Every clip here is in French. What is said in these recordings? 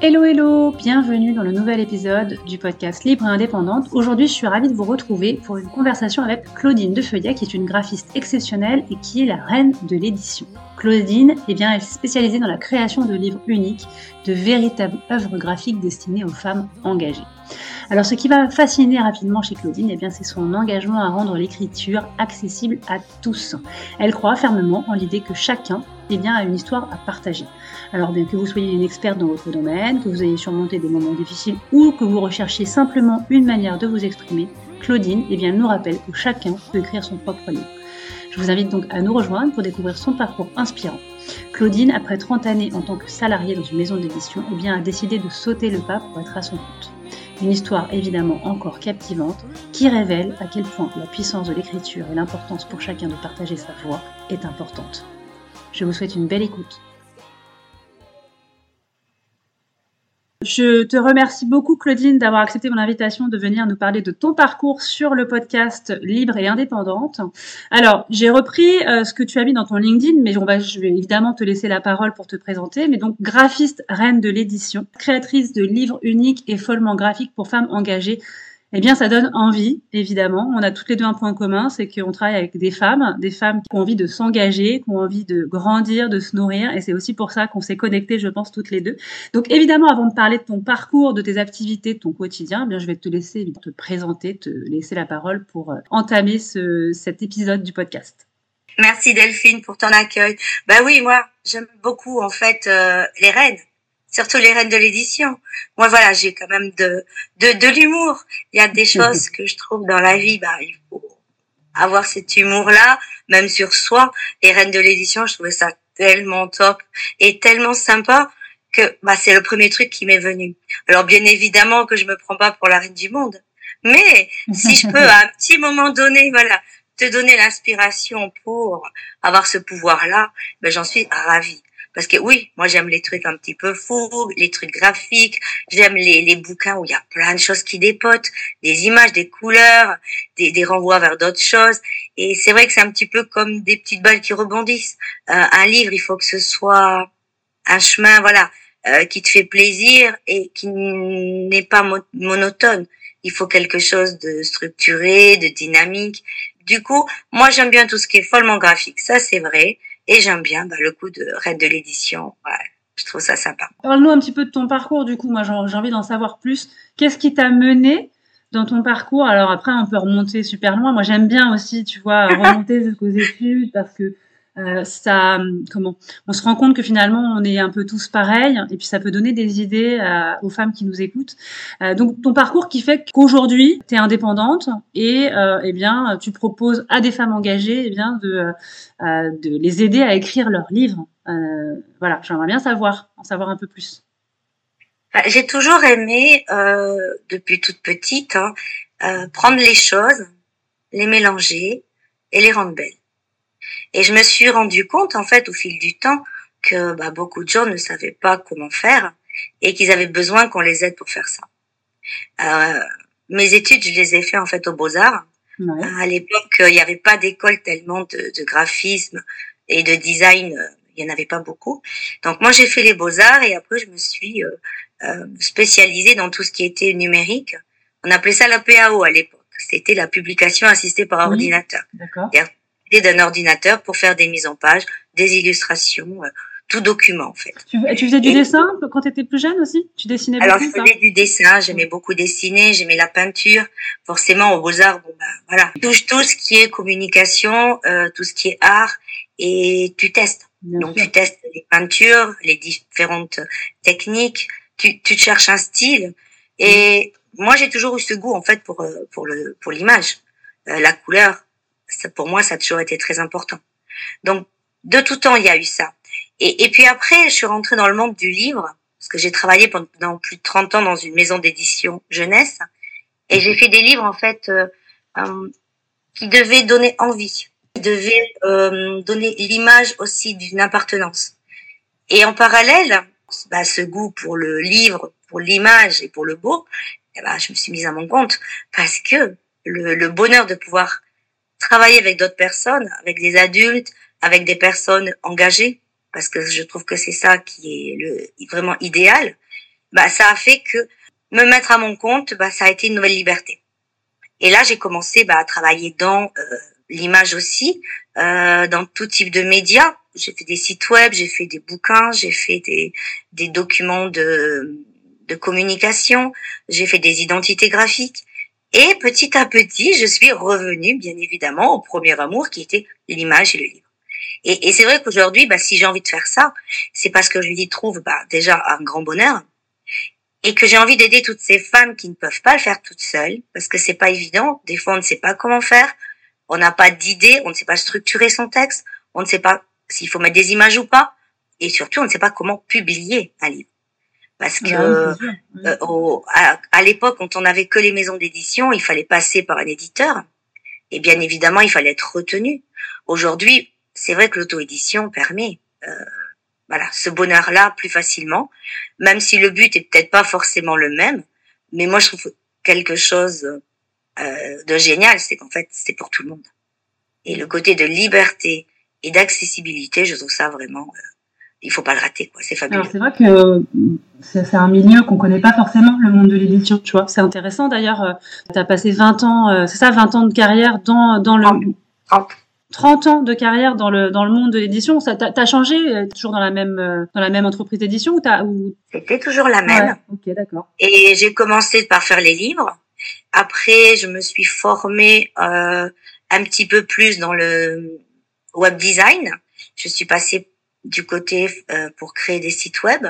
Hello hello, bienvenue dans le nouvel épisode du podcast Libre et Indépendante. Aujourd'hui, je suis ravie de vous retrouver pour une conversation avec Claudine Defeuillet, qui est une graphiste exceptionnelle et qui est la reine de l'édition. Claudine, eh bien, elle est spécialisée dans la création de livres uniques, de véritables œuvres graphiques destinées aux femmes engagées. Alors, ce qui va fasciner rapidement chez Claudine, eh bien, c'est son engagement à rendre l'écriture accessible à tous. Elle croit fermement en l'idée que chacun, eh bien, a une histoire à partager. Alors bien que vous soyez une experte dans votre domaine, que vous ayez surmonté des moments difficiles ou que vous recherchiez simplement une manière de vous exprimer, Claudine eh bien, nous rappelle que chacun peut écrire son propre livre. Je vous invite donc à nous rejoindre pour découvrir son parcours inspirant. Claudine, après 30 années en tant que salariée dans une maison d'édition, eh bien, a décidé de sauter le pas pour être à son compte. Une histoire évidemment encore captivante qui révèle à quel point la puissance de l'écriture et l'importance pour chacun de partager sa voix est importante. Je vous souhaite une belle écoute. Je te remercie beaucoup, Claudine, d'avoir accepté mon invitation de venir nous parler de ton parcours sur le podcast Libre et Indépendante. Alors, j'ai repris euh, ce que tu as mis dans ton LinkedIn, mais on va, je vais évidemment te laisser la parole pour te présenter. Mais donc, graphiste, reine de l'édition, créatrice de livres uniques et follement graphiques pour femmes engagées eh bien, ça donne envie, évidemment. On a toutes les deux un point commun, c'est qu'on travaille avec des femmes, des femmes qui ont envie de s'engager, qui ont envie de grandir, de se nourrir, et c'est aussi pour ça qu'on s'est connectés, je pense, toutes les deux. Donc, évidemment, avant de parler de ton parcours, de tes activités, de ton quotidien, eh bien, je vais te laisser te présenter, te laisser la parole pour euh, entamer ce, cet épisode du podcast. Merci Delphine pour ton accueil. Bah oui, moi, j'aime beaucoup en fait euh, les reines surtout les reines de l'édition. Moi, voilà, j'ai quand même de, de, de l'humour. Il y a des choses que je trouve dans la vie, bah, il faut avoir cet humour-là, même sur soi. Les reines de l'édition, je trouvais ça tellement top et tellement sympa que bah, c'est le premier truc qui m'est venu. Alors, bien évidemment que je me prends pas pour la reine du monde. Mais si je peux, à un petit moment donné, voilà, te donner l'inspiration pour avoir ce pouvoir-là, ben j'en suis ravie. Parce que oui, moi j'aime les trucs un petit peu fous, les trucs graphiques, j'aime les, les bouquins où il y a plein de choses qui dépotent, des images, des couleurs, des, des renvois vers d'autres choses. Et c'est vrai que c'est un petit peu comme des petites balles qui rebondissent. Euh, un livre, il faut que ce soit un chemin, voilà, euh, qui te fait plaisir et qui n'est pas monotone. Il faut quelque chose de structuré, de dynamique. Du coup, moi j'aime bien tout ce qui est follement graphique, ça c'est vrai. Et j'aime bien bah, le coup de Reine de l'édition. Je trouve ça sympa. Parle-nous un petit peu de ton parcours, du coup. Moi, j'ai envie d'en savoir plus. Qu'est-ce qui t'a mené dans ton parcours? Alors après, on peut remonter super loin. Moi, j'aime bien aussi, tu vois, remonter jusqu'aux études parce que euh, ça, comment On se rend compte que finalement, on est un peu tous pareils, et puis ça peut donner des idées aux femmes qui nous écoutent. Euh, donc, ton parcours qui fait qu'aujourd'hui, tu es indépendante et euh, eh bien, tu proposes à des femmes engagées, eh bien, de, de les aider à écrire leurs livres. voilà, j'aimerais bien savoir, en savoir un peu plus. Bah, j'ai toujours aimé, depuis toute petite, hein, prendre les choses, les mélanger et les rendre belles. Et je me suis rendu compte, en fait, au fil du temps, que bah, beaucoup de gens ne savaient pas comment faire et qu'ils avaient besoin qu'on les aide pour faire ça. Euh, mes études, je les ai fait en fait aux Beaux-Arts. À l'époque, il n'y avait pas d'école tellement de, de, graphisme et de design, euh, il n'y en avait pas beaucoup. Donc moi, j'ai fait les Beaux-Arts et après, je me suis euh, euh, spécialisée dans tout ce qui était numérique. On appelait ça la PAO à l'époque. C'était la publication assistée par ordinateur. D'un ordinateur pour faire des mises en page, des illustrations, euh, tout document en fait. Tu, tu faisais du dessin quand tu étais plus jeune aussi? Tu dessinais Alors je faisais du dessin, j'aimais beaucoup dessiner, j'aimais la peinture. Forcément aux beaux-arts, bon ben voilà, touche tout ce qui est communication, euh, tout ce qui est art et tu testes. Donc tu testes les peintures, les différentes techniques, tu, tu cherches un style. Et moi j'ai toujours eu ce goût en fait pour euh, pour le pour l'image, la couleur, ça, pour moi, ça a toujours été très important. Donc, de tout temps, il y a eu ça. Et, et puis après, je suis rentrée dans le monde du livre, parce que j'ai travaillé pendant plus de 30 ans dans une maison d'édition jeunesse, et j'ai fait des livres, en fait, euh, euh, qui devaient donner envie, qui devaient euh, donner l'image aussi d'une appartenance. Et en parallèle, bah, ce goût pour le livre, pour l'image et pour le beau, eh ben, je me suis mise à mon compte, parce que le, le bonheur de pouvoir travailler avec d'autres personnes, avec des adultes, avec des personnes engagées, parce que je trouve que c'est ça qui est le, vraiment idéal. bah ça a fait que me mettre à mon compte, bah ça a été une nouvelle liberté. Et là, j'ai commencé bah, à travailler dans euh, l'image aussi, euh, dans tout type de médias. J'ai fait des sites web, j'ai fait des bouquins, j'ai fait des, des documents de, de communication, j'ai fait des identités graphiques. Et petit à petit, je suis revenue, bien évidemment, au premier amour qui était l'image et le livre. Et, et c'est vrai qu'aujourd'hui, bah, si j'ai envie de faire ça, c'est parce que je lui trouve bah, déjà un grand bonheur et que j'ai envie d'aider toutes ces femmes qui ne peuvent pas le faire toutes seules parce que c'est pas évident. Des fois, on ne sait pas comment faire, on n'a pas d'idée, on ne sait pas structurer son texte, on ne sait pas s'il faut mettre des images ou pas, et surtout, on ne sait pas comment publier un livre. Parce que euh, à, à l'époque, quand on n'avait que les maisons d'édition, il fallait passer par un éditeur, et bien évidemment, il fallait être retenu. Aujourd'hui, c'est vrai que l'auto-édition permet euh, voilà ce bonheur-là plus facilement, même si le but est peut-être pas forcément le même. Mais moi, je trouve quelque chose euh, de génial, c'est qu'en fait, c'est pour tout le monde. Et le côté de liberté et d'accessibilité, je trouve ça vraiment, euh, il faut pas le rater, quoi. C'est fabuleux. c'est vrai que c'est un milieu qu'on connaît pas forcément, le monde de l'édition, tu vois. C'est intéressant d'ailleurs. Euh, tu as passé 20 ans, euh, c'est ça, 20 ans de carrière dans, dans le. 30. 30 ans de carrière dans le dans le monde de l'édition, ça t'a changé euh, toujours dans la même euh, dans la même entreprise d'édition ou t'as ou C'était toujours la même. ok, d'accord. Et j'ai commencé par faire les livres. Après, je me suis formée euh, un petit peu plus dans le web design. Je suis passée du côté euh, pour créer des sites web,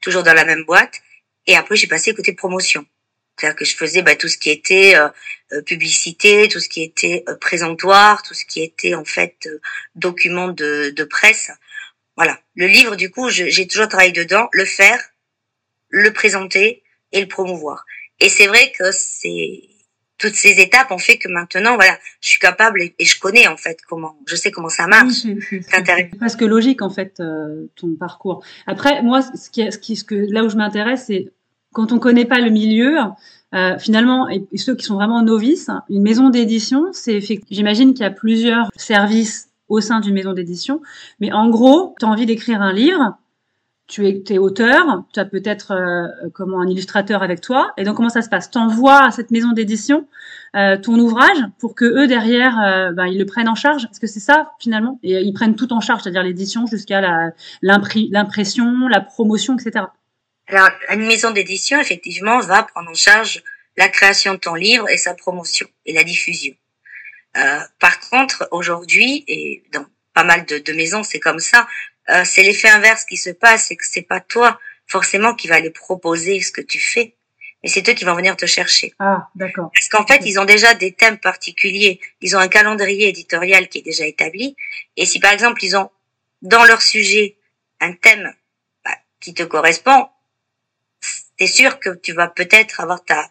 toujours dans la même boîte. Et après, j'ai passé côté promotion. C'est-à-dire que je faisais bah, tout ce qui était euh, euh, publicité, tout ce qui était euh, présentoir, tout ce qui était en fait document de, de, presse. Voilà. Le livre, du coup, j'ai toujours travaillé dedans, le faire, le présenter et le promouvoir. Et c'est vrai que c'est toutes ces étapes ont fait que maintenant, voilà, je suis capable et, je connais en fait comment, je sais comment ça marche. c'est presque logique en fait ton parcours. Après, moi, ce qui, ce qui, ce que là où je m'intéresse, c'est quand on connaît pas le milieu, euh, finalement, et, ceux qui sont vraiment novices, une maison d'édition, c'est j'imagine qu'il y a plusieurs services au sein d'une maison d'édition, mais en gros, tu as envie d'écrire un livre, tu es, es auteur, tu as peut-être euh, comment un illustrateur avec toi, et donc comment ça se passe? T'envoies à cette maison d'édition euh, ton ouvrage pour que eux derrière, euh, ben, ils le prennent en charge? Est-ce que c'est ça finalement? Et ils prennent tout en charge, c'est-à-dire l'édition jusqu'à l'impression, la promotion, etc. Alors, une maison d'édition, effectivement, va prendre en charge la création de ton livre et sa promotion et la diffusion. Euh, par contre, aujourd'hui, et dans pas mal de, de maisons, c'est comme ça, euh, c'est l'effet inverse qui se passe, c'est que c'est pas toi forcément qui va les proposer ce que tu fais, mais c'est eux qui vont venir te chercher. Ah, d'accord. Parce qu'en fait, ils ont déjà des thèmes particuliers, ils ont un calendrier éditorial qui est déjà établi, et si par exemple ils ont dans leur sujet un thème bah, qui te correspond, c'est sûr que tu vas peut-être avoir ta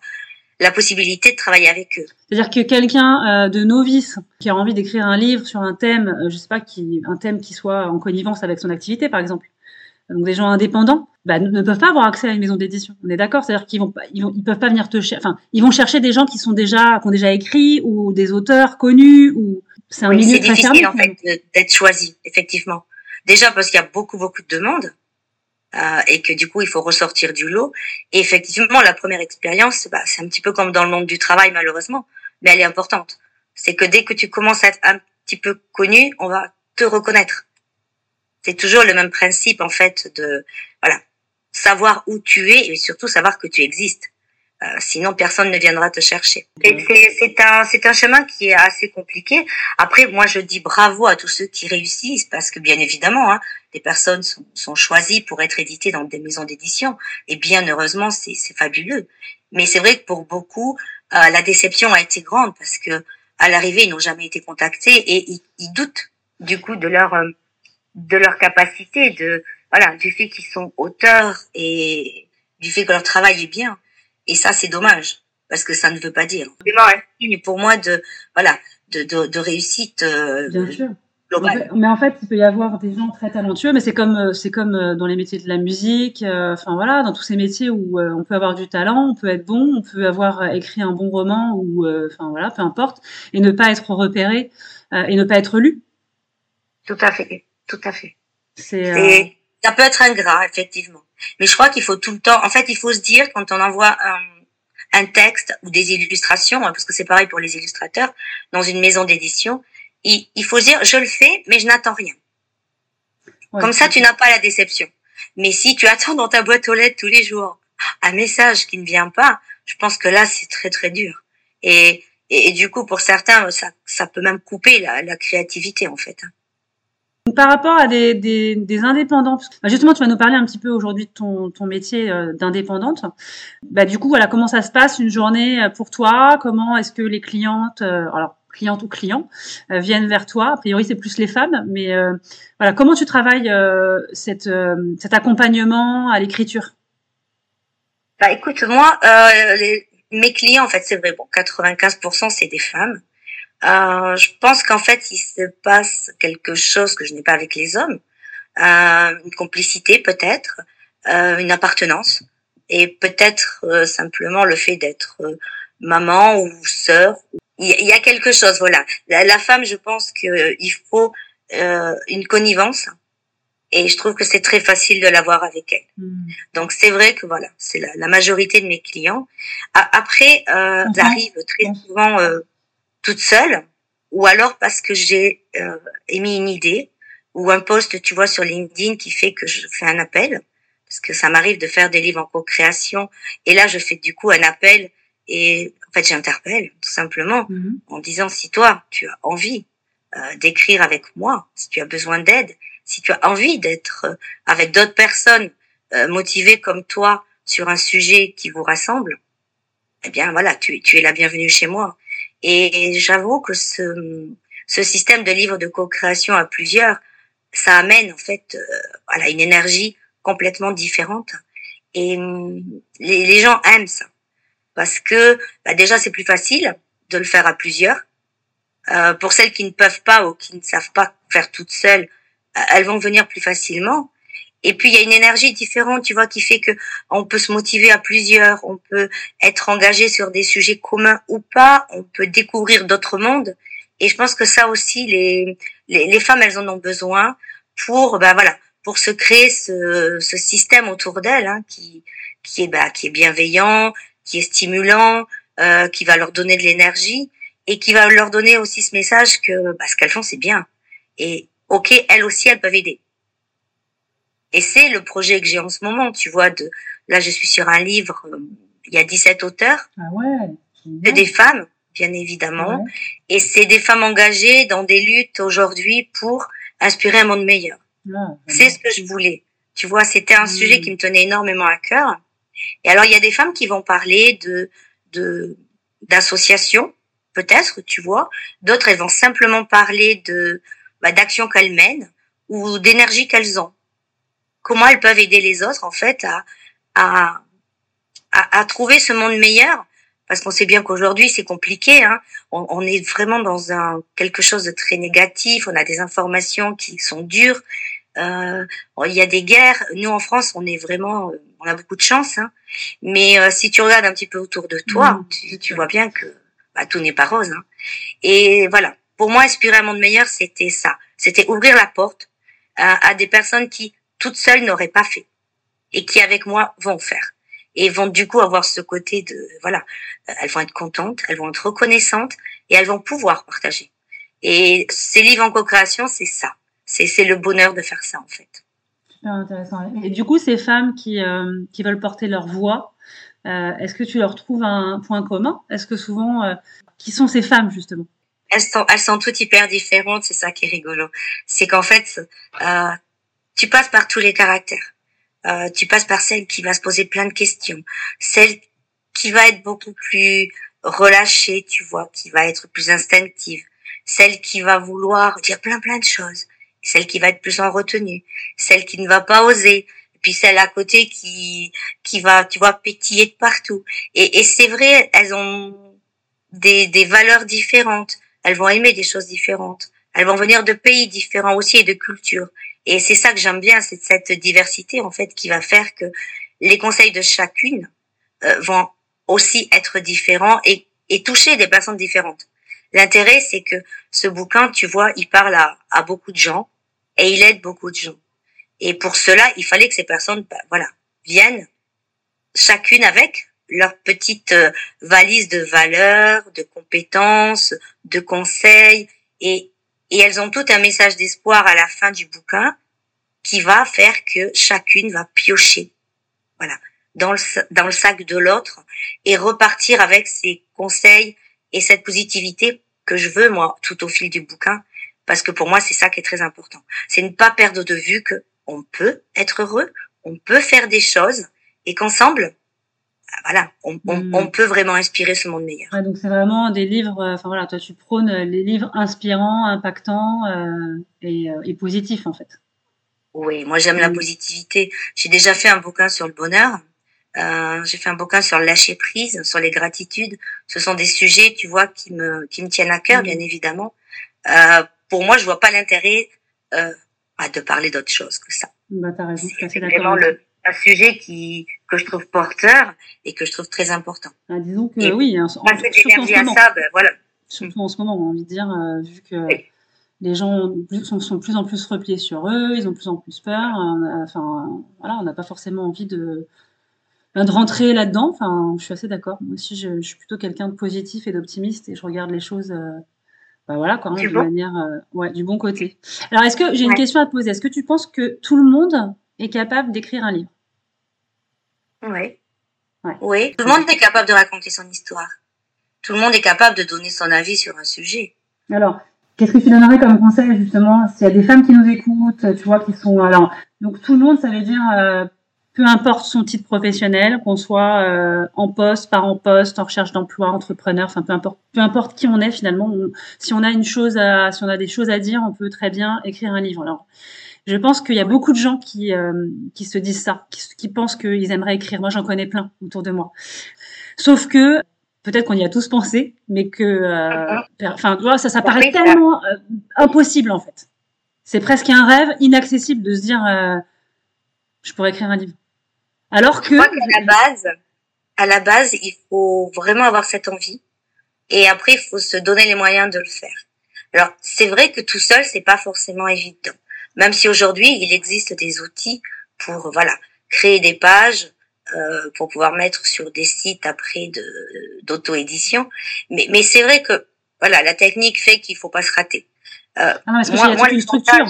la possibilité de travailler avec eux. C'est-à-dire que quelqu'un euh, de novice qui a envie d'écrire un livre sur un thème, euh, je sais pas, qui un thème qui soit en connivence avec son activité, par exemple. Donc des gens indépendants, bah, ne peuvent pas avoir accès à une maison d'édition. On est d'accord, c'est-à-dire qu'ils vont, ils vont, ils peuvent pas venir te chercher. Enfin, ils vont chercher des gens qui sont déjà, qui ont déjà écrit ou des auteurs connus ou c'est un milieu très difficile en fait d'être choisi, effectivement. Déjà parce qu'il y a beaucoup beaucoup de demandes. Euh, et que du coup il faut ressortir du lot. Et effectivement, la première expérience, bah, c'est un petit peu comme dans le monde du travail malheureusement, mais elle est importante. C'est que dès que tu commences à être un petit peu connu, on va te reconnaître. C'est toujours le même principe en fait de voilà savoir où tu es et surtout savoir que tu existes. Euh, sinon, personne ne viendra te chercher. C'est un, c'est un chemin qui est assez compliqué. Après, moi, je dis bravo à tous ceux qui réussissent parce que, bien évidemment, hein, des personnes sont, sont, choisies pour être éditées dans des maisons d'édition. Et bien heureusement, c'est fabuleux. Mais c'est vrai que pour beaucoup, euh, la déception a été grande parce que à l'arrivée, ils n'ont jamais été contactés et ils, ils, doutent du coup de leur euh, de leur capacité, de voilà, du fait qu'ils sont auteurs et du fait que leur travail est bien. Et ça, c'est dommage parce que ça ne veut pas dire. C'est pour moi de voilà de, de, de réussite. Euh, Bien sûr. mais en fait, il peut y avoir des gens très talentueux, mais c'est comme euh, c'est comme euh, dans les métiers de la musique, enfin voilà, dans tous ces métiers où on peut avoir du talent, on peut être bon, on peut avoir écrit un bon roman ou enfin voilà, peu importe, et ne pas être repéré et ne pas être lu. Tout à fait, tout à fait. C'est ça peut être ingrat, effectivement. Mais je crois qu'il faut tout le temps, en fait, il faut se dire quand on envoie un, un texte ou des illustrations, hein, parce que c'est pareil pour les illustrateurs, dans une maison d'édition, il, il, faut se dire, je le fais, mais je n'attends rien. Comme ça, tu n'as pas la déception. Mais si tu attends dans ta boîte aux lettres tous les jours un message qui ne vient pas, je pense que là, c'est très, très dur. Et, et, du coup, pour certains, ça, ça peut même couper la, la créativité, en fait. Hein. Par rapport à des, des, des indépendants, bah, justement, tu vas nous parler un petit peu aujourd'hui de ton, ton métier euh, d'indépendante. Bah, du coup, voilà, comment ça se passe une journée euh, pour toi? Comment est-ce que les clientes, euh, alors clientes ou clients, viennent vers toi? A priori, c'est plus les femmes, mais voilà, comment tu travailles cette, cet accompagnement à l'écriture? Bah, écoute, moi, mes clients, en fait, c'est vrai, bon, 95% c'est des femmes. Euh, je pense qu'en fait, il se passe quelque chose que je n'ai pas avec les hommes, euh, une complicité peut-être, euh, une appartenance, et peut-être euh, simplement le fait d'être euh, maman ou sœur. Il y, a quelque chose, voilà. La, femme, je pense qu'il faut une connivence, et je trouve que c'est très facile de l'avoir avec elle. Hmm. Donc c'est vrai que voilà, c'est la, la, majorité de mes clients. après, euh, j'arrive très souvent toute seule, ou alors parce que j'ai euh, émis une idée ou un post, tu vois, sur LinkedIn qui fait que je fais un appel, parce que ça m'arrive de faire des livres en co-création, et là je fais du coup un appel et en fait j'interpelle tout simplement mhm. en disant si toi tu as envie euh, d'écrire avec moi, si tu as besoin d'aide, si tu as envie d'être euh, avec d'autres personnes euh, motivées comme toi sur un sujet qui vous rassemble, eh bien voilà, tu, tu es la bienvenue chez moi. Et j'avoue que ce, ce système de livres de co-création à plusieurs, ça amène en fait euh, voilà une énergie complètement différente. Et hum, les, les gens aiment ça parce que bah déjà c'est plus facile de le faire à plusieurs. Euh, pour celles qui ne peuvent pas ou qui ne savent pas faire toutes seules, euh, elles vont venir plus facilement. Et puis il y a une énergie différente, tu vois, qui fait que on peut se motiver à plusieurs, on peut être engagé sur des sujets communs ou pas, on peut découvrir d'autres mondes. Et je pense que ça aussi, les, les, les femmes, elles en ont besoin pour, ben voilà, pour se créer ce, ce système autour d'elles, hein, qui, qui est, bah, qui est bienveillant, qui est stimulant, euh, qui va leur donner de l'énergie et qui va leur donner aussi ce message que bah, ce qu'elles font, c'est bien. Et ok, elles aussi, elles peuvent aider. Et c'est le projet que j'ai en ce moment, tu vois. De là, je suis sur un livre. Euh, il y a 17 auteurs. Ah ouais. C'est des femmes, bien évidemment, et c'est des femmes engagées dans des luttes aujourd'hui pour inspirer un monde meilleur. Ah, c'est ce que je voulais. Tu vois, c'était un sujet qui me tenait énormément à cœur. Et alors, il y a des femmes qui vont parler de de d'associations, peut-être, tu vois. D'autres, elles vont simplement parler de bah, d'actions qu'elles mènent ou d'énergie qu'elles ont comment elles peuvent aider les autres en fait à, à, à, trouver ce monde meilleur parce qu'on sait bien qu'aujourd'hui c'est compliqué. Hein. On, on, est vraiment dans un quelque chose de très négatif. On a des informations qui sont dures. Euh, il y a des guerres. Nous en France, on est vraiment, on a beaucoup de chance. Hein. Mais euh, si tu regardes un petit peu autour de toi, mmh. tu, tu, vois bien que bah, tout n'est pas rose. Hein. Et voilà. Pour moi, inspirer un monde meilleur, c'était ça. C'était ouvrir la porte à, à des personnes qui toutes seules n'auraient pas fait et qui avec moi vont faire et vont du coup avoir ce côté de voilà euh, elles vont être contentes elles vont être reconnaissantes et elles vont pouvoir partager. Et ces livres en co-création c'est ça. C'est c'est le bonheur de faire ça en fait. Super intéressant. Et du coup ces femmes qui euh, qui veulent porter leur voix euh, est-ce que tu leur trouves un point commun? Est-ce que souvent euh, qui sont ces femmes justement? Elles sont elles sont toutes hyper différentes c'est ça qui est rigolo. C'est qu'en fait euh, tu passes par tous les caractères. Euh, tu passes par celle qui va se poser plein de questions, celle qui va être beaucoup plus relâchée, tu vois, qui va être plus instinctive, celle qui va vouloir dire plein plein de choses, celle qui va être plus en retenue, celle qui ne va pas oser, puis celle à côté qui qui va, tu vois, pétiller de partout. Et, et c'est vrai, elles ont des, des valeurs différentes, elles vont aimer des choses différentes, elles vont venir de pays différents aussi et de cultures. Et c'est ça que j'aime bien, c'est cette diversité en fait qui va faire que les conseils de chacune euh, vont aussi être différents et, et toucher des personnes différentes. L'intérêt, c'est que ce bouquin, tu vois, il parle à, à beaucoup de gens et il aide beaucoup de gens. Et pour cela, il fallait que ces personnes, bah, voilà, viennent chacune avec leur petite euh, valise de valeurs, de compétences, de conseils, et, et elles ont tout un message d'espoir à la fin du bouquin qui va faire que chacune va piocher, voilà, dans le, dans le sac de l'autre et repartir avec ses conseils et cette positivité que je veux, moi, tout au fil du bouquin, parce que pour moi, c'est ça qui est très important. C'est ne pas perdre de vue que on peut être heureux, on peut faire des choses, et qu'ensemble, voilà, on, on, hmm. on, peut vraiment inspirer ce monde meilleur. Ouais, donc c'est vraiment des livres, euh, enfin voilà, toi tu prônes les livres inspirants, impactants euh, et, euh, et, positifs en fait. Oui, moi j'aime la hmm. positivité. J'ai déjà fait un bouquin sur le bonheur. Euh, j'ai fait un bouquin sur le lâcher prise, sur les gratitudes. Ce sont des sujets, tu vois, qui me qui me tiennent à cœur, hmm. bien évidemment. Euh, pour moi, je vois pas l'intérêt euh, de parler d'autre chose que ça. Bah, t'as raison, c'est vraiment le, un sujet qui que je trouve porteur et que je trouve très important. Ah, disons que oui, en. Ça, ben, voilà. Surtout en ce moment, on envie de dire, euh, vu que les gens sont, plus en plus repliés sur eux, ils ont plus en plus peur. Enfin, voilà, on n'a pas forcément envie de ben, de rentrer là-dedans. Enfin, je suis assez d'accord. Moi aussi, je, je suis plutôt quelqu'un de positif et d'optimiste et je regarde les choses. Euh, bah voilà, hein, de manière, euh, ouais, du bon côté. Alors, est-ce que j'ai une question à te poser Est-ce que tu penses que tout le monde est capable d'écrire un livre? Oui. Ouais. Oui, tout le monde est capable de raconter son histoire. Tout le monde est capable de donner son avis sur un sujet. Alors, qu'est-ce que tu donnerais comme conseil justement s'il y a des femmes qui nous écoutent, tu vois, qui sont alors donc tout le monde, ça veut dire euh, peu importe son titre professionnel, qu'on soit euh, en poste, pas en poste, en recherche d'emploi, entrepreneur, enfin peu importe, peu importe qui on est finalement. si on a une chose à, si on a des choses à dire, on peut très bien écrire un livre. Alors, je pense qu'il y a beaucoup de gens qui euh, qui se disent ça, qui, qui pensent qu'ils aimeraient écrire. Moi, j'en connais plein autour de moi. Sauf que peut-être qu'on y a tous pensé, mais que, euh, enfin, ça, ça paraît tellement impossible en fait. C'est presque un rêve inaccessible de se dire, je pourrais écrire un livre. Alors que. Je crois qu'à la base, à la base, il faut vraiment avoir cette envie. Et après, il faut se donner les moyens de le faire. Alors, c'est vrai que tout seul, c'est pas forcément évident. Même si aujourd'hui, il existe des outils pour, voilà, créer des pages, euh, pour pouvoir mettre sur des sites après de d'auto-édition. Mais, mais c'est vrai que, voilà, la technique fait qu'il faut pas se rater. Euh, ah non, parce que moi, moi, une structure.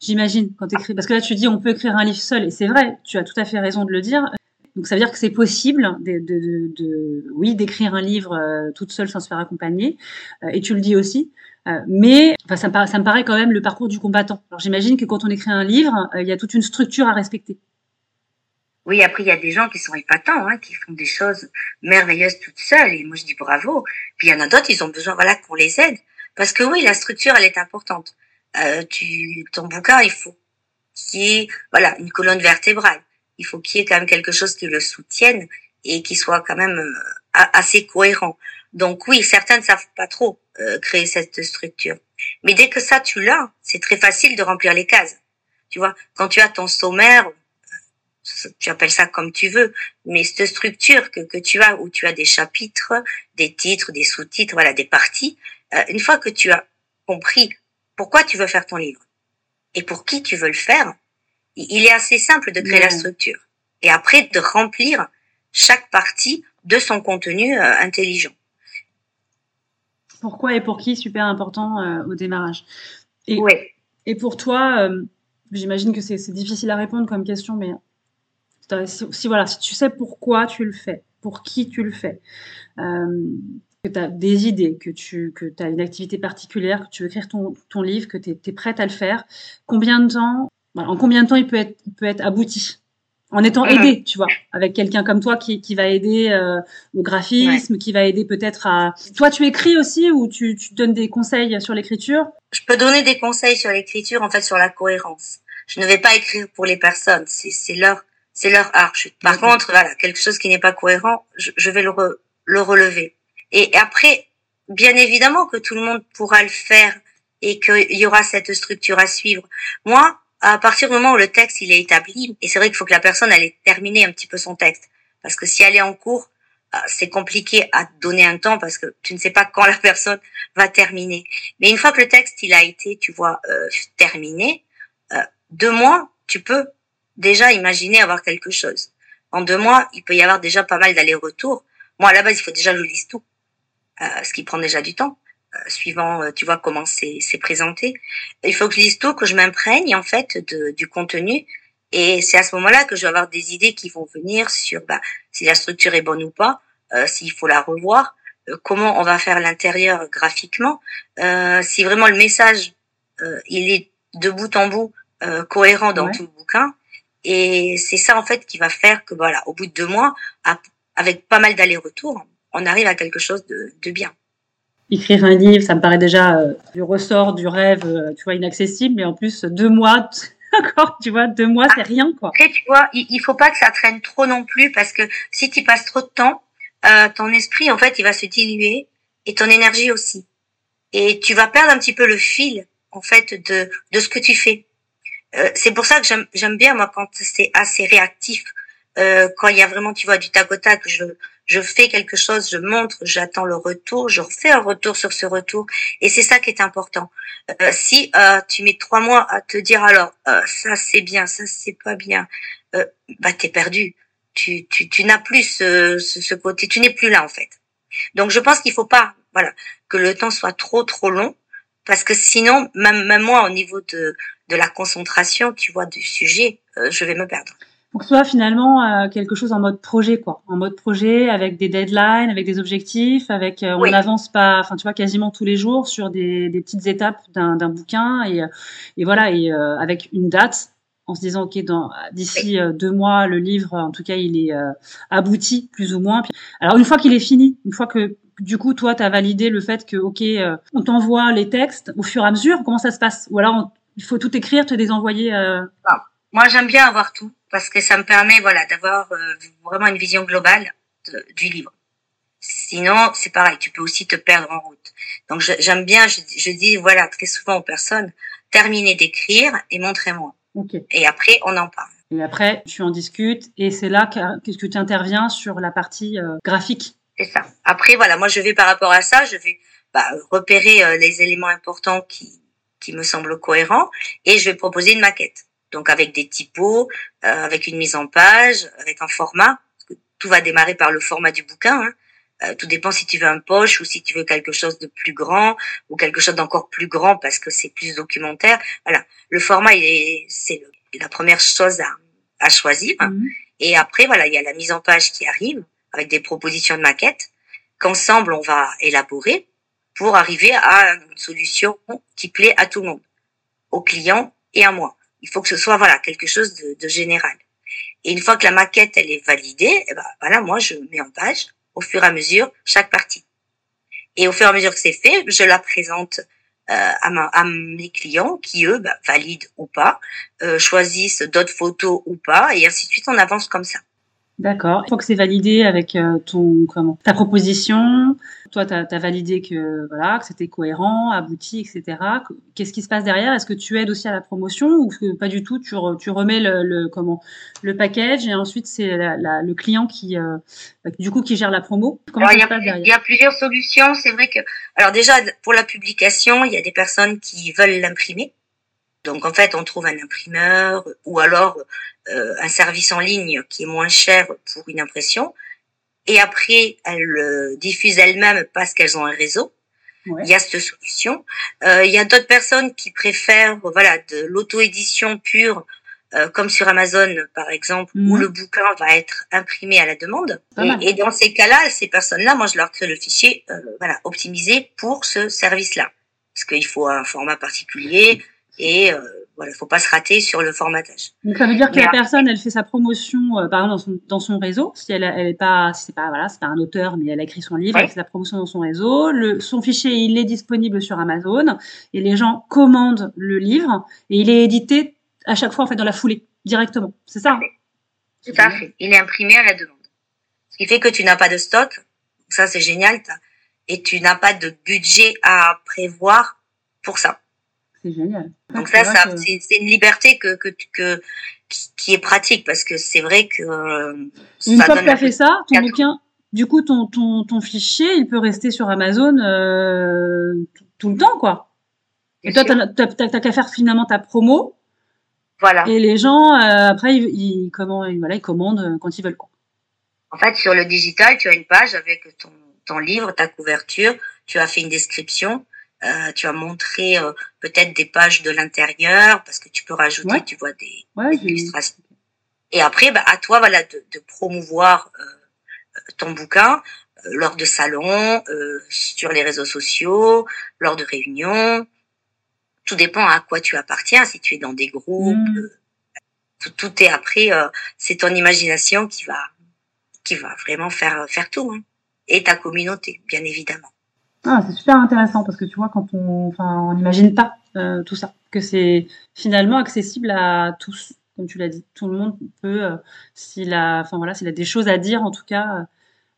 J'imagine, quand tu écris. Parce que là, tu dis, on peut écrire un livre seul, et c'est vrai, tu as tout à fait raison de le dire. Donc, ça veut dire que c'est possible, de, de, de, oui, d'écrire un livre euh, toute seule sans se faire accompagner. Euh, et tu le dis aussi. Euh, mais enfin, ça, me paraît, quand même le parcours du combattant. Alors, j'imagine que quand on écrit un livre, il y a toute une structure à respecter. Oui, après, il y a des gens qui sont épatants, hein, qui font des choses merveilleuses toutes seules. Et moi, je dis bravo. Puis, il y en a d'autres, ils ont besoin, voilà, qu'on les aide. Parce que oui, la structure, elle est importante. Euh, tu, ton bouquin, il faut qu'il y ait voilà, une colonne vertébrale. Il faut qu'il y ait quand même quelque chose qui le soutienne et qui soit quand même euh, assez cohérent. Donc oui, certains ne savent pas trop euh, créer cette structure. Mais dès que ça, tu l'as, c'est très facile de remplir les cases. Tu vois, quand tu as ton sommaire, tu appelles ça comme tu veux, mais cette structure que, que tu as, où tu as des chapitres, des titres, des sous-titres, voilà, des parties, une fois que tu as compris pourquoi tu veux faire ton livre et pour qui tu veux le faire, il est assez simple de créer la structure et après de remplir chaque partie de son contenu euh, intelligent. Pourquoi et pour qui, super important euh, au démarrage. Et, oui. et pour toi, euh, j'imagine que c'est difficile à répondre comme question, mais si, voilà, si tu sais pourquoi tu le fais, pour qui tu le fais, que tu as des idées, que tu que as une activité particulière, que tu veux écrire ton, ton livre, que tu es, prête à le faire, combien de temps, en combien de temps il peut être, il peut être abouti? En étant mhm. aidé, tu vois, avec quelqu'un comme toi qui, qui va aider euh, au graphisme, qui va aider peut-être à... Toi, tu écris aussi ou tu, tu donnes des conseils sur l'écriture? Je peux donner des conseils sur l'écriture, en fait, sur la cohérence. Je ne vais pas écrire pour les personnes, c'est leur c'est leur art. Par contre, voilà, quelque chose qui n'est pas cohérent, je, je vais le, le relever. Et après, bien évidemment que tout le monde pourra le faire et qu'il y aura cette structure à suivre. Moi, à partir du moment où le texte il est établi, et c'est vrai qu'il faut que la personne elle ait terminé un petit peu son texte, parce que si elle est en cours, euh, c'est compliqué à donner un temps parce que tu ne sais pas quand la personne va terminer. Mais une fois que le texte il a été, tu vois, euh, terminé, euh, deux mois, tu peux déjà imaginer avoir quelque chose. En deux mois, il peut y avoir déjà pas mal d'allers-retours. Moi, à la base, il faut déjà que je lise tout, euh, ce qui prend déjà du temps, suivant, euh, tu vois, comment c'est présenté. Il faut que je lise tout, que je m'imprègne en fait de, du contenu. Et c'est à ce moment-là que je vais avoir des idées qui vont venir sur bah, si la structure est bonne ou pas, euh, s'il faut la revoir, comment on va faire l'intérieur graphiquement, si vraiment le message il est de bout en bout cohérent dans tout le bouquin. Et c'est ça en fait qui va faire que voilà, au bout de deux mois, avec pas mal d'allers-retours, on arrive à quelque chose de, de, bien. Écrire un livre, ça me paraît déjà euh, du ressort du rêve, euh, tu vois, inaccessible, mais en plus deux mois, encore, tu vois, deux mois, c'est rien quoi. Après, tu vois, il, il faut pas que ça traîne trop non plus parce que si tu passes trop de temps, euh, ton esprit en fait, il va se diluer et ton énergie aussi. Et tu vas perdre un petit peu le fil en fait de de ce que tu fais. Euh, c'est pour ça que j'aime bien moi quand c'est assez réactif, euh, quand il y a vraiment tu vois du tac au tac, je je fais quelque chose, je montre, j'attends le retour, je refais un retour sur ce retour, et c'est ça qui est important. Euh, si euh, tu mets trois mois à te dire alors euh, ça c'est bien, ça c'est pas bien, euh, bah t'es perdu. Tu tu tu n'as plus ce, ce, ce côté, tu n'es plus là en fait. Donc je pense qu'il faut pas voilà que le temps soit trop trop long parce que sinon même, même moi au niveau de de la concentration, tu vois, du sujet, euh, je vais me perdre. Donc soit finalement euh, quelque chose en mode projet quoi, en mode projet avec des deadlines, avec des objectifs, avec euh, on n'avance pas, enfin tu vois quasiment tous les jours sur des, des petites étapes d'un bouquin et, et voilà et avec une date en se disant ok dans d'ici deux mois le livre en tout cas il est abouti plus ou moins. Alors une fois qu'il est fini, une fois que du coup toi tu as validé le fait que ok on t'envoie les textes au fur et à mesure, comment ça se passe? Ou alors on, il faut tout écrire, te les envoyer. Euh... moi, j'aime bien avoir tout parce que ça me permet, voilà, d'avoir euh, vraiment une vision globale du livre. Sinon, c'est pareil, tu peux aussi te perdre en route. Donc, j'aime bien, je, je, dis, voilà, très souvent aux personnes, terminez d'écrire et montrez-moi. Et après, on en parle. Et après, tu en discutes et c'est là que, que tu interviens sur la partie euh, graphique? C'est ça. Après, voilà, moi, je vais par rapport à ça, je vais bah, repérer euh, les éléments importants qui, qui me semble cohérent et je vais proposer une maquette. Donc avec des typos, euh, avec une mise en page, avec un format. tout va démarrer par le format du bouquin. Hein. Euh, tout dépend si tu veux un poche ou si tu veux quelque chose de plus grand ou quelque chose d'encore plus grand parce que c'est plus documentaire. Voilà, le format c'est la première chose à, à choisir. Mhm. Et après voilà, il y a la mise en page qui arrive avec des propositions de maquette qu'ensemble on va élaborer pour arriver à une solution qui plaît à tout le monde, au client et à moi. Il faut que ce soit voilà quelque chose de, de général. Et une fois que la maquette elle est validée, eh ben, voilà, moi je mets en page au fur et à mesure chaque partie. Et au fur et à mesure que c'est fait, je la présente euh, à, ma, à, mes clients qui eux bah, valident ou pas, euh, choisissent d'autres photos ou pas, et ainsi de suite. On avance comme ça. D'accord. Une fois que c'est validé avec euh, ton comment ta proposition, toi tu as, validé que voilà que c'était cohérent, abouti, etc. Qu'est-ce qui se passe derrière? Est-ce que tu aides aussi à la promotion ou que pas du tout Tu, tu remets le, le, comment le package et ensuite c'est le client qui euh, bah, du coup qui gère la promo? Comment ça se passe derrière Il y a plusieurs solutions. C'est vrai que alors déjà pour la publication, il y a des personnes qui veulent l'imprimer. Donc en fait, on trouve un imprimeur ou alors euh, un service en ligne qui est moins cher pour une impression. Et après, elles euh, diffusent elles-mêmes parce qu'elles ont un réseau. Il y a cette solution. Euh, il y a d'autres personnes qui préfèrent voilà de l'auto-édition pure, euh, comme sur Amazon par exemple, où le bouquin va être imprimé à la demande. Et, et, dans ces cas-là, ces personnes-là, moi je leur crée le fichier euh, voilà optimisé pour ce service-là, parce qu'il faut un format particulier et euh, voilà, faut pas se rater sur le formatage. Donc ça veut dire que la personne, elle fait sa promotion, euh, par exemple dans son, dans son réseau. Si elle, elle est pas, c'est pas voilà, c'est pas un auteur, mais elle a écrit son livre, elle fait la promotion dans son réseau. Le, son fichier, il est disponible sur Amazon et les gens commandent le livre et il est édité à chaque fois en fait dans la foulée directement. C'est ça. Tout à fait. Il est imprimé à la demande. Ce qui fait que tu n'as pas de stock. Ça c'est génial. Et tu n'as pas de budget à prévoir pour ça. C'est génial. Donc ça, ça c'est une liberté que, que, que, qui est pratique parce que c'est vrai que. Euh, une fois que tu as fait ça, ton bouquin, du coup, ton, ton, ton fichier, il peut rester sur Amazon euh, tout, le temps, quoi. Et toi, tu n'as qu'à faire finalement ta promo Voilà. Et les gens, euh, après, ils, ils, comment, ils, voilà, ils commandent quand ils veulent. Quoi. En fait, sur le digital, tu as une page avec ton, ton livre, ta couverture, tu as fait une description, euh, tu as montré euh, peut-être des pages de l'intérieur parce que tu peux rajouter, Ouais. tu vois, des, Ouais, des j'ai- illustrations. Et après, bah, à toi, voilà, de, de promouvoir euh, ton bouquin euh, lors de salons, euh, sur les réseaux sociaux, lors de réunions. Tout dépend à quoi tu appartiens. Si tu es dans des groupes, Mm. tout, tout est après. euh, c'est ton imagination qui va, qui va vraiment faire faire tout. hein. Et ta communauté, bien évidemment. Ah, c'est super intéressant parce que tu vois, quand on, enfin, on n'imagine pas euh, tout ça, que c'est finalement accessible à tous, comme tu l'as dit. Tout le monde peut, euh, s'il a, enfin voilà, s'il a des choses à dire, en tout cas,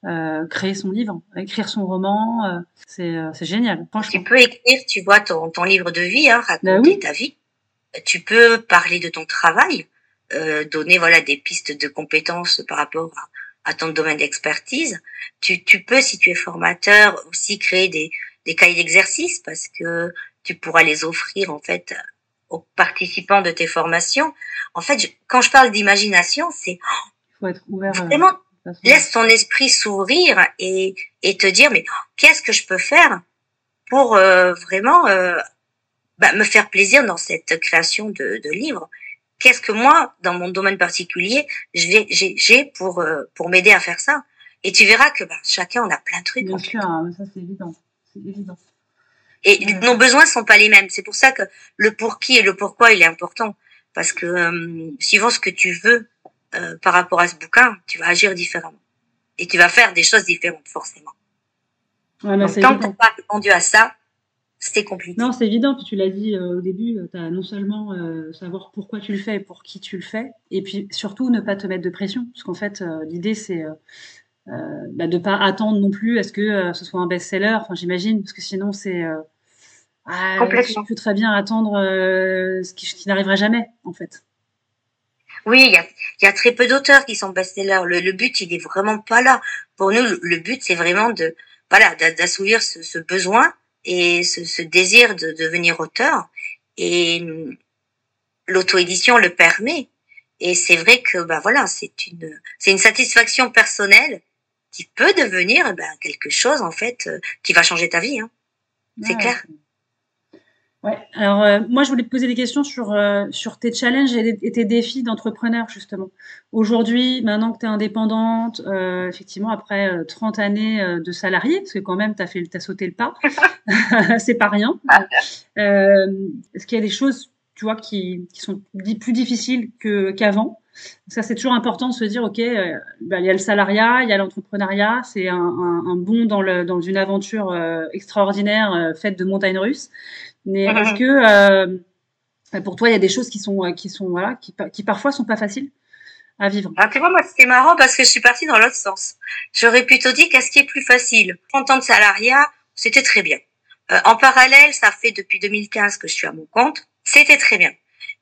euh, créer son livre, écrire son roman, euh, c'est, euh, c'est génial. Tu peux écrire, tu vois, ton, ton livre de vie, hein, raconter oui. ta vie. Tu peux parler de ton travail, euh, donner voilà des pistes de compétences par rapport à, à ton domaine d'expertise. Tu, tu peux, si tu es formateur, aussi créer des, des cahiers d'exercice parce que tu pourras les offrir en fait aux participants de tes formations. En fait, je- quand je parle d'imagination, c'est faut être ouvert. euh, vraiment laisse ton esprit s'ouvrir et, et te dire mais qu'est-ce que je peux faire pour euh, vraiment euh, bah, me faire plaisir dans cette création de, de livres? Qu'est-ce que moi dans mon domaine particulier je vais j'ai j'ai pour euh, pour m'aider à faire ça. Et tu verras que bah, chacun on a plein de trucs Bien sûr, hein, ça c'est évident. C'est évident. et Ouais. nos besoins sont pas les mêmes. C'est pour ça que le pour qui et le pourquoi il est important. Parce que euh, suivant ce que tu veux euh, par rapport à ce bouquin tu vas agir différemment. Et tu vas faire des choses différentes forcément. Ouais, mais Donc, tant pas répondu à ça, c'était compliqué. Non, c'est évident. Puis tu l'as dit euh, au début, tu as non seulement euh, savoir pourquoi tu le fais et pour qui tu le fais, et puis surtout ne pas te mettre de pression. Parce qu'en fait, euh, l'idée, c'est euh, euh, bah, de pas attendre non plus à ce que euh, ce soit un best-seller. Enfin, j'imagine, parce que sinon, c'est. Euh, ah, Complètement. Tu peux très bien attendre euh, ce qui, n'arrivera jamais, en fait. Oui, il y a, il y a très peu d'auteurs qui sont best-sellers. Le, le but, il est vraiment pas là. Pour nous, le, but, c'est vraiment de, voilà, d'a- d'assouvir ce, ce besoin et ce, ce désir de devenir auteur. Et hum, l'auto-édition le permet. Et c'est vrai que, bah voilà, c'est une, c'est une satisfaction personnelle qui peut devenir ben, quelque chose en fait euh, qui va changer ta vie. Hein. C'est Ouais, clair. Ouais. Alors euh, moi, je voulais te poser des questions sur euh, sur tes challenges et, et tes défis d'entrepreneur justement. Aujourd'hui, maintenant que tu es indépendante, euh, effectivement après euh, 30 années euh, de salarié, parce que quand même tu as fait t'as sauté le pas, c'est pas rien. Euh, Est-ce qu'il y a des choses, tu vois, qui qui sont plus difficiles qu'avant? Ça c'est toujours important de se dire ok, euh, bah, il y a le salariat, il y a l'entrepreneuriat, c'est un, un, un bond dans le dans une aventure euh, extraordinaire euh, faite de montagnes russes. Mais Mhm. est-ce que euh, pour toi, il y a des choses qui sont, euh, qui sont, voilà, qui, qui parfois sont pas faciles à vivre? Ah, tu vois, moi, c'était marrant parce que je suis partie dans l'autre sens. J'aurais plutôt dit qu'est-ce qui est plus facile? 30 ans de salariat, c'était très bien. Euh, en parallèle, ça fait depuis 2015 que je suis à mon compte, c'était très bien.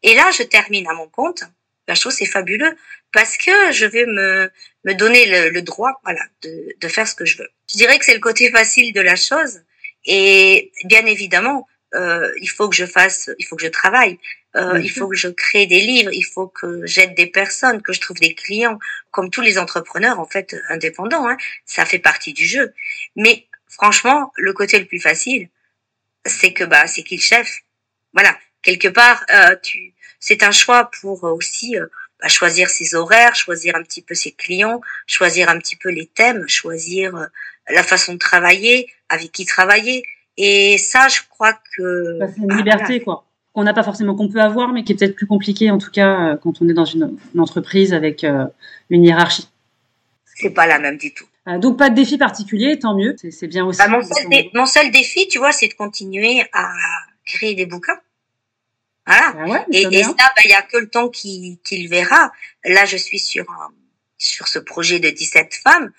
Et là, je termine à mon compte. La chose, c'est fabuleux parce que je vais me, me donner le, le droit, voilà, de, de faire ce que je veux. Je dirais que c'est le côté facile de la chose. Et bien évidemment, euh, il faut que je fasse, il faut que je travaille, euh, il faut que je crée des livres, il faut que j'aide des personnes, que je trouve des clients, comme tous les entrepreneurs en fait indépendants. Hein, ça fait partie du jeu. Mais franchement, le côté le plus facile, c'est que bah c'est qui le chef. Voilà, quelque part, euh, tu, c'est un choix pour aussi euh, bah, choisir ses horaires, choisir un petit peu ses clients, choisir un petit peu les thèmes, choisir euh, la façon de travailler, avec qui travailler. Et ça, je crois que Bah, C'est une bah, liberté, quoi. Qu'on n'a pas forcément, qu'on peut avoir, mais qui est peut-être plus compliquée, en tout cas, euh, quand on est dans une, une entreprise avec euh, une hiérarchie. c'est pas la même du tout. Euh, donc, pas de défi particulier, tant mieux. C'est bien aussi. Bah, mon, seul dé- mon seul défi, tu vois, c'est de continuer à créer des bouquins. Voilà. Bah ouais, Et, et bien. ça, bah, il y a que le temps qui, qui le verra. Là, je suis sur sur ce projet de 17 femmes.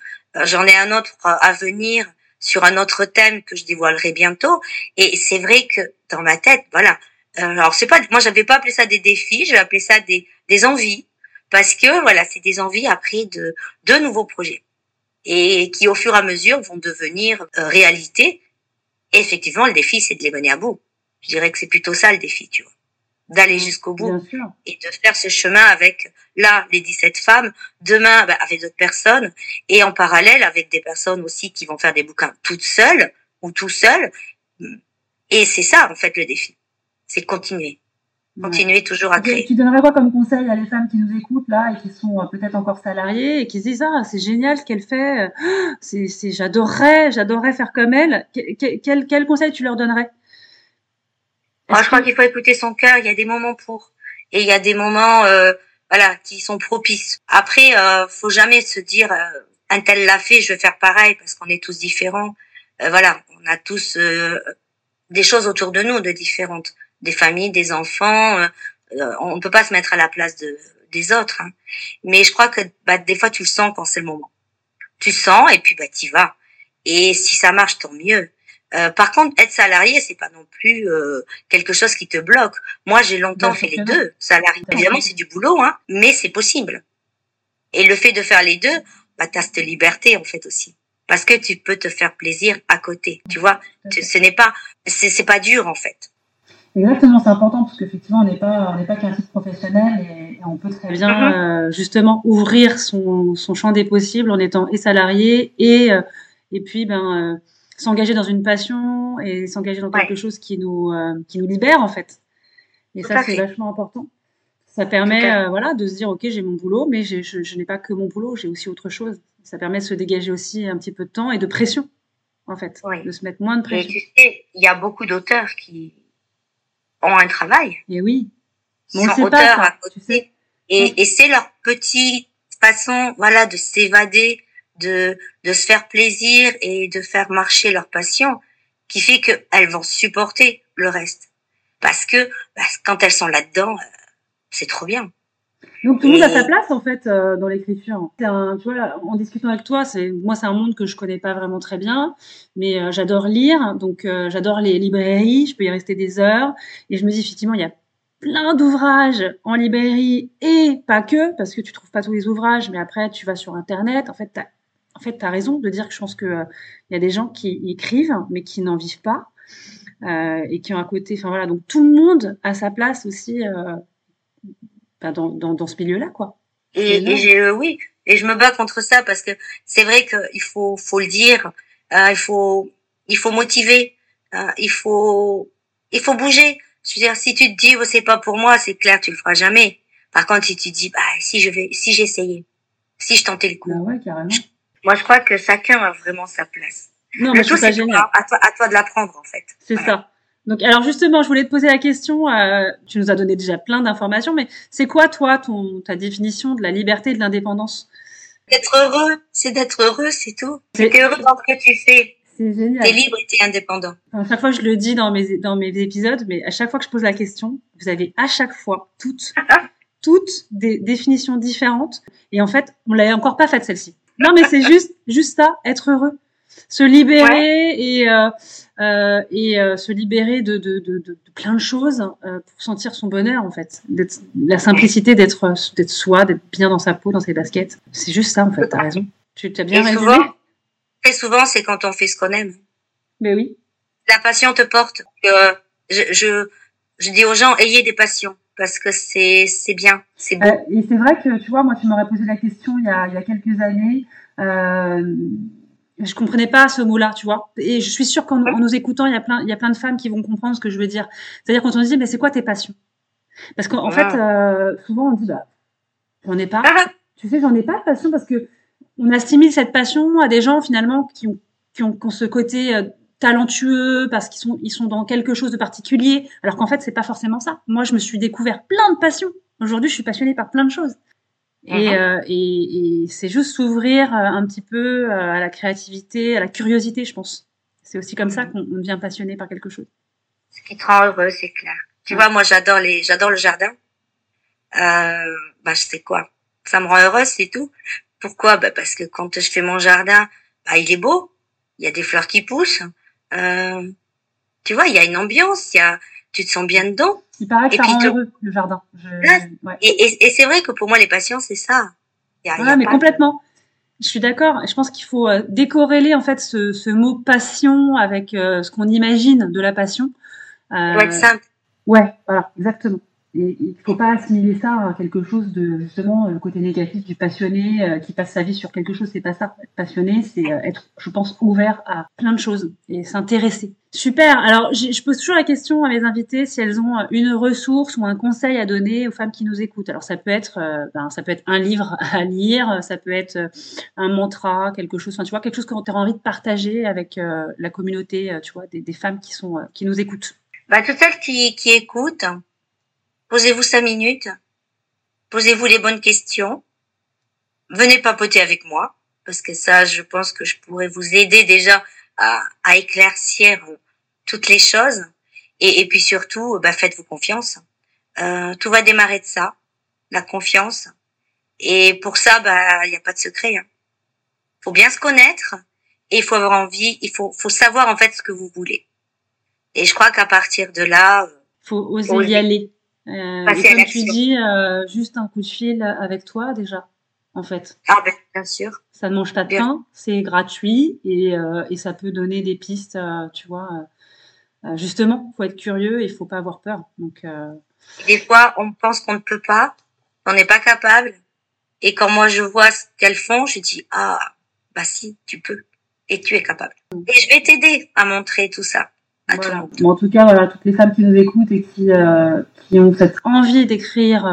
J'en ai un autre à venir sur un autre thème que je dévoilerai bientôt. Et c'est vrai que dans ma tête, voilà. Euh, alors c'est pas, moi j'avais pas appelé ça des défis, j'ai appelé ça des des envies parce que voilà, c'est des envies après de de nouveaux projets et qui au fur et à mesure vont devenir euh, réalité. Et effectivement, le défi c'est de les mener à bout. Je dirais que c'est plutôt ça le défi, tu vois. D'aller jusqu'au bout et de faire ce chemin avec là les 17 femmes, demain bah, avec d'autres personnes et en parallèle avec des personnes aussi qui vont faire des bouquins toutes seules ou tout seuls. Et c'est ça en fait le défi, c'est continuer. Continuer toujours à créer. Tu donnerais quoi comme conseil à les femmes qui nous écoutent là et qui sont euh, peut-être encore salariées et qui se disent ah c'est génial ce qu'elle fait, c'est c'est j'adorerais j'adorerais faire comme elle. Quel, quel conseil tu leur donnerais? Moi, je crois qu'il faut écouter son cœur. Il y a des moments pour et il y a des moments, euh, voilà, qui sont propices. Après, euh, faut jamais se dire euh, un tel l'a fait, je vais faire pareil parce qu'on est tous différents. Euh, voilà, on a tous euh, des choses autour de nous de différentes, des familles, des enfants. on ne peut pas se mettre à la place de des autres. Hein. Mais je crois que bah, des fois tu le sens quand c'est le moment. Tu sens et puis bah y vas. Et si ça marche, tant mieux. Euh, par contre, être salarié, c'est pas non plus euh, quelque chose qui te bloque. Moi, j'ai longtemps fait les deux. Salarié, évidemment, c'est du boulot, hein, mais c'est possible. Et le fait de faire les deux, bah, t'as cette liberté en fait aussi, parce que tu peux te faire plaisir à côté. Tu vois, ce n'est pas, c'est pas dur en fait. Exactement, c'est important parce qu'effectivement, on n'est pas, on n'est pas qu'un titre professionnel et, on peut très bien mm-hmm. euh, justement ouvrir son, son champ des possibles en étant et salarié et et puis ben s'engager dans une passion et s'engager dans quelque chose qui nous euh, qui nous libère en fait. Et ça c'est vachement important. Ça permet euh, voilà de se dire ok j'ai mon boulot mais je, je n'ai pas que mon boulot j'ai aussi autre chose. Ça permet de se dégager aussi un petit peu de temps et de pression en fait, de se mettre moins de pression. tu sais il y a beaucoup d'auteurs qui ont un travail. Et oui. Ils sont auteurs à côté. Et, et c'est leur petite façon voilà de s'évader de, de se faire plaisir et de faire marcher leur passion qui fait qu'elles vont supporter le reste. Parce que quand elles sont là-dedans, euh, c'est trop bien. Donc tout le monde a sa place en fait euh, dans l'écriture. Tu vois, en discutant avec toi, c'est moi c'est un monde que je connais pas vraiment très bien, mais euh, j'adore lire, donc j'adore les librairies, je peux y rester des heures, et je me dis effectivement il y a plein d'ouvrages en librairie et pas que, parce que tu trouves pas tous les ouvrages, mais après tu vas sur internet, en fait tu as en fait, tu as raison de dire que je pense qu'il euh, y a des gens qui écrivent, mais qui n'en vivent pas. Euh, et qui ont un côté, enfin voilà, donc tout le monde a sa place aussi euh, bah, dans, dans, dans, ce milieu-là, quoi. Et, oui, et je me bats contre ça parce que c'est vrai qu'il faut, faut le dire, il faut, il faut motiver, il faut, il faut bouger. Je veux dire, si tu te dis, oh, c'est pas pour moi, c'est clair, tu le feras jamais. Par contre, si tu te dis, bah, si je vais, si j'essayais, si je tentais le coup, bah ouais, carrément. Moi, je crois que chacun a vraiment sa place. Non, mais tout, c'est génial. À toi, à toi de l'apprendre, en fait. C'est ça. Donc, alors justement, je voulais te poser la question. Euh, tu nous as donné déjà plein d'informations, mais c'est quoi, toi, ton ta définition de la liberté et de l'indépendance? D'être heureux, c'est d'être heureux, c'est tout. C'est heureux dans ce que tu fais. C'est génial. T'es libre et t'es indépendant. À chaque fois, je le dis dans mes dans mes épisodes, mais à chaque fois que je pose la question, vous avez à chaque fois toutes toutes des définitions différentes. Et en fait, on l'a encore pas faite celle-ci. Non, mais c'est juste, juste ça, être heureux, se libérer et euh, euh, et euh, se libérer de, de, de, de, plein de choses euh, pour sentir son bonheur en fait, la simplicité d'être d'être soi, d'être bien dans sa peau, dans ses baskets. C'est juste ça en fait. T'as raison. Tu as bien résumé. Souvent, très souvent, c'est quand on fait ce qu'on aime. Mais oui. La passion te porte. Euh, je, je je dis aux gens ayez des passions parce que c'est c'est bien, c'est beau. Euh, et c'est vrai que tu vois, moi tu m'aurais posé la question il y a, il y a quelques années. Euh, je comprenais pas ce mot-là, tu vois. Et je suis sûre qu'en en nous écoutant, il y a plein, il y a plein de femmes qui vont comprendre ce que je veux dire. C'est-à-dire quand on dit, mais c'est quoi tes passions? Parce qu'en fait, euh, souvent on dit, bah, j'en ai pas. Ah. Tu sais, j'en ai pas de passion parce que on assimile cette passion à des gens finalement qui ont, qui ont, qui ont ce côté euh, talentueux parce qu'ils sont ils sont dans quelque chose de particulier alors qu'en fait c'est pas forcément ça. Moi je me suis découvert plein de passions. Aujourd'hui je suis passionnée par plein de choses. Et, uh-huh. euh, et, et c'est juste s'ouvrir euh, un petit peu euh, à la créativité à la curiosité je pense. C'est aussi comme ça mm-hmm. qu'on devient passionné par quelque chose. Ce qui te rend heureux c'est clair. Tu vois moi j'adore les j'adore le jardin. Euh, bah je sais quoi. Ça me rend heureuse c'est tout. Pourquoi? Bah parce que quand je fais mon jardin bah il est beau. Il y a des fleurs qui poussent euh, tu vois, il y a une ambiance, il y a, tu te sens bien dedans. Il paraît que et ça rend heureux, le jardin. Je... Ouais. Et, et, et c'est vrai que pour moi, les patients, c'est ça. Y a, ouais, y a mais complètement. Je suis d'accord. Je pense qu'il faut euh, décorréler en fait ce, ce mot passion avec euh, ce qu'on imagine de la passion. Euh, ouais, simple. Ouais, voilà, exactement. Il faut pas assimiler ça à quelque chose de justement le côté négatif du passionné qui passe sa vie sur quelque chose. C'est pas ça. Être passionné, c'est être, je pense, ouvert à plein de choses et s'intéresser. Super. Alors, je pose toujours la question à mes invités si elles ont une ressource ou un conseil à donner aux femmes qui nous écoutent. Alors, ça peut être, euh, ben, ça peut être un livre à lire, ça peut être euh, un mantra, quelque chose. Tu vois, quelque chose que tu as envie de partager avec euh, la communauté, tu vois, des, femmes qui sont, qui nous écoutent. Bah, toutes celles qui, qui écoutent, posez-vous cinq minutes, posez-vous les bonnes questions, venez papoter avec moi, parce que ça, je pense que je pourrais vous aider déjà à, éclaircir euh, toutes les choses. Et, puis surtout, bah, faites-vous confiance. Euh, tout va démarrer de ça, la confiance. Et pour ça, bah, il n'y a pas de secret. Hein. Faut bien se connaître et il faut avoir envie. Il faut, faut savoir en fait ce que vous voulez. Et je crois qu'à partir de là, euh, faut oser y aller. Euh, et comme tu dis, euh, juste un coup de fil avec toi déjà en fait. Ah ben, bien sûr. Ça ne mange pas de pain, c'est gratuit et, euh, et, ça peut donner des pistes, euh, tu vois. Euh, justement, faut être curieux et il faut pas avoir peur. Donc. Des fois, on pense qu'on ne peut pas, qu'on n'est pas capable, et quand moi je vois ce qu'elles font, je dis ah bah si, tu peux et tu es capable. Et je vais t'aider à montrer tout ça. À tout le monde. en tout cas, voilà, toutes les femmes qui nous écoutent et qui, qui ont cette envie d'écrire,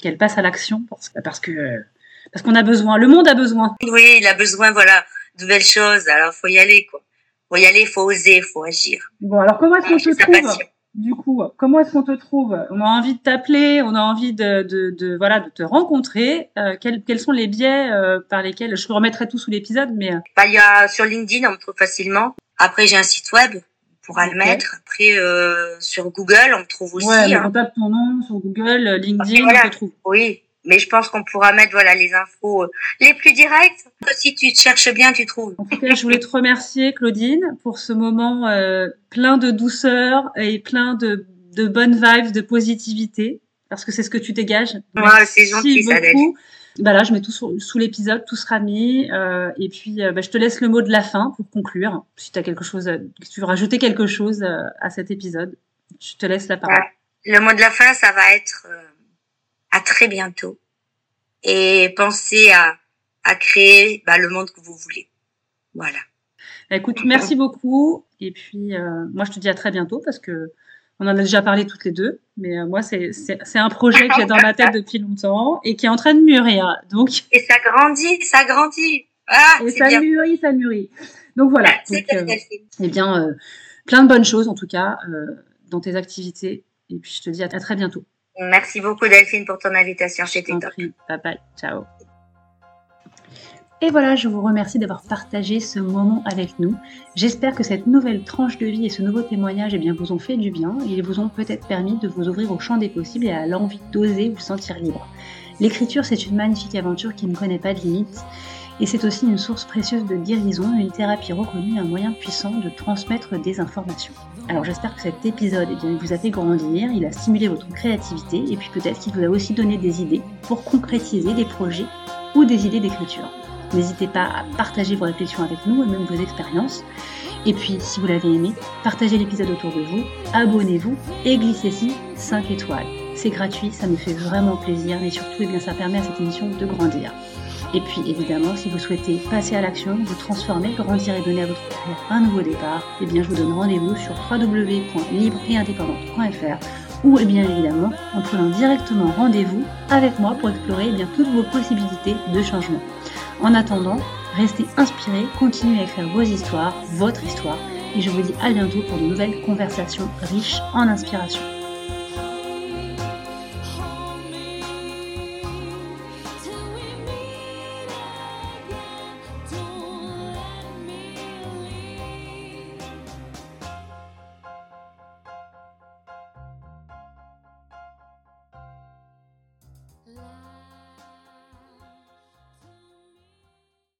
qu'elles passent à l'action, parce, parce que parce qu'on a besoin. Le monde a besoin. Oui, il a besoin, voilà, de nouvelles choses. Alors, faut y aller, quoi. Faut y aller, faut oser, faut agir. Bon, alors comment est-ce qu'on se trouve Du coup, comment est-ce qu'on te trouve? On a envie de t'appeler, on a envie de, de, de, voilà, de te rencontrer. Euh, quels, quels, sont les biais euh, par lesquels je remettrai tout sous l'épisode, mais euh, bah, il y a sur LinkedIn, on me trouve facilement. Après, j'ai un site web, pourra le mettre. Après, euh, sur Google, on me trouve aussi. Ouais, hein. on tape ton nom sur Google, LinkedIn, on te trouve. Oui, mais je pense qu'on pourra mettre voilà les infos euh, les plus directes. Si tu te cherches bien, tu trouves. En tout cas, je voulais te remercier, Claudine, pour ce moment euh, plein de douceur et plein de, de bonnes vibes, de positivité, parce que c'est ce que tu dégages. Ouais, c'est gentil, ça beaucoup. Bah là, je mets tout sous, l'épisode, tout sera mis. Euh, et puis, euh, bah, je te laisse le mot de la fin pour conclure. Si tu as quelque chose, si tu veux rajouter quelque chose à cet épisode, je te laisse la parole. Le mot de la fin, ça va être à très bientôt et pensez à, à créer bah, le monde que vous voulez. Voilà. Écoute, merci beaucoup. Et puis, euh, moi, je te dis à très bientôt parce que on en a déjà parlé toutes les deux. Mais euh, moi, c'est, c'est, un projet que j'ai dans ma tête depuis longtemps et qui est en train de mûrir. Donc. Et ça grandit, ça grandit. Ah, et ça mûrit, ça mûrit. Donc voilà. Donc, euh, eh bien, plein de bonnes choses en tout cas dans tes activités. Et puis, je te dis à très bientôt. Merci beaucoup Delphine pour ton invitation chez TikTok. Bye bye, ciao. Et voilà, je vous remercie d'avoir partagé ce moment avec nous. J'espère que cette nouvelle tranche de vie et ce nouveau témoignage eh bien, vous ont fait du bien et vous ont peut-être permis de vous ouvrir au champ des possibles et à l'envie d'oser vous sentir libre. L'écriture, c'est une magnifique aventure qui ne connaît pas de limites et c'est aussi une source précieuse de guérison, une thérapie reconnue, un moyen puissant de transmettre des informations. Alors j'espère que cet épisode eh bien, vous a fait grandir, il a stimulé votre créativité et puis peut-être qu'il vous a aussi donné des idées pour concrétiser des projets ou des idées d'écriture. N'hésitez pas à partager vos réflexions avec nous et même vos expériences. Et puis, si vous l'avez aimé, partagez l'épisode autour de vous, abonnez-vous et glissez-y 5 étoiles. C'est gratuit, ça me fait vraiment plaisir et surtout, eh bien, ça permet à cette émission de grandir. Et puis évidemment, si vous souhaitez passer à l'action, vous transformer, grandir et donner à votre carrière un nouveau départ, eh bien je vous donne rendez-vous sur www.libre-et-indépendante.fr ou eh bien évidemment en prenant directement rendez-vous avec moi pour explorer eh bien, toutes vos possibilités de changement. En attendant, restez inspirés, continuez à écrire vos histoires, votre histoire, et je vous dis à bientôt pour de nouvelles conversations riches en inspiration.